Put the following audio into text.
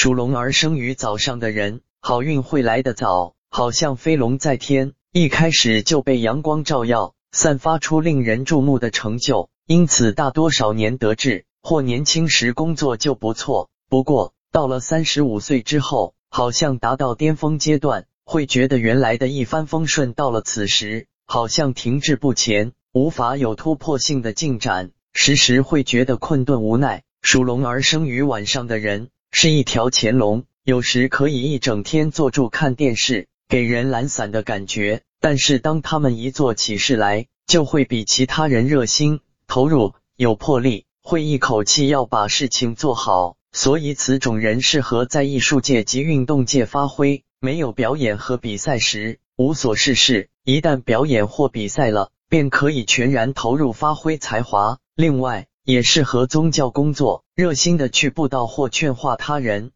属龙而生于早上的人，好运会来得早，好像飞龙在天，一开始就被阳光照耀，散发出令人注目的成就。因此，大多少年得志或年轻时工作就不错。不过，到了三十五岁之后，好像达到巅峰阶段，会觉得原来的一帆风顺到了此时，好像停滞不前，无法有突破性的进展，时时会觉得困顿无奈。属龙而生于晚上的人是一条潜龙，有时可以一整天坐住看电视，给人懒散的感觉。但是当他们一做起事来，就会比其他人热心。投入有魄力，会一口气要把事情做好，所以此种人适合在艺术界及运动界发挥。没有表演和比赛时无所事事，一旦表演或比赛了，便可以全然投入发挥才华。另外，也适合宗教工作，热心的去布道或劝化他人，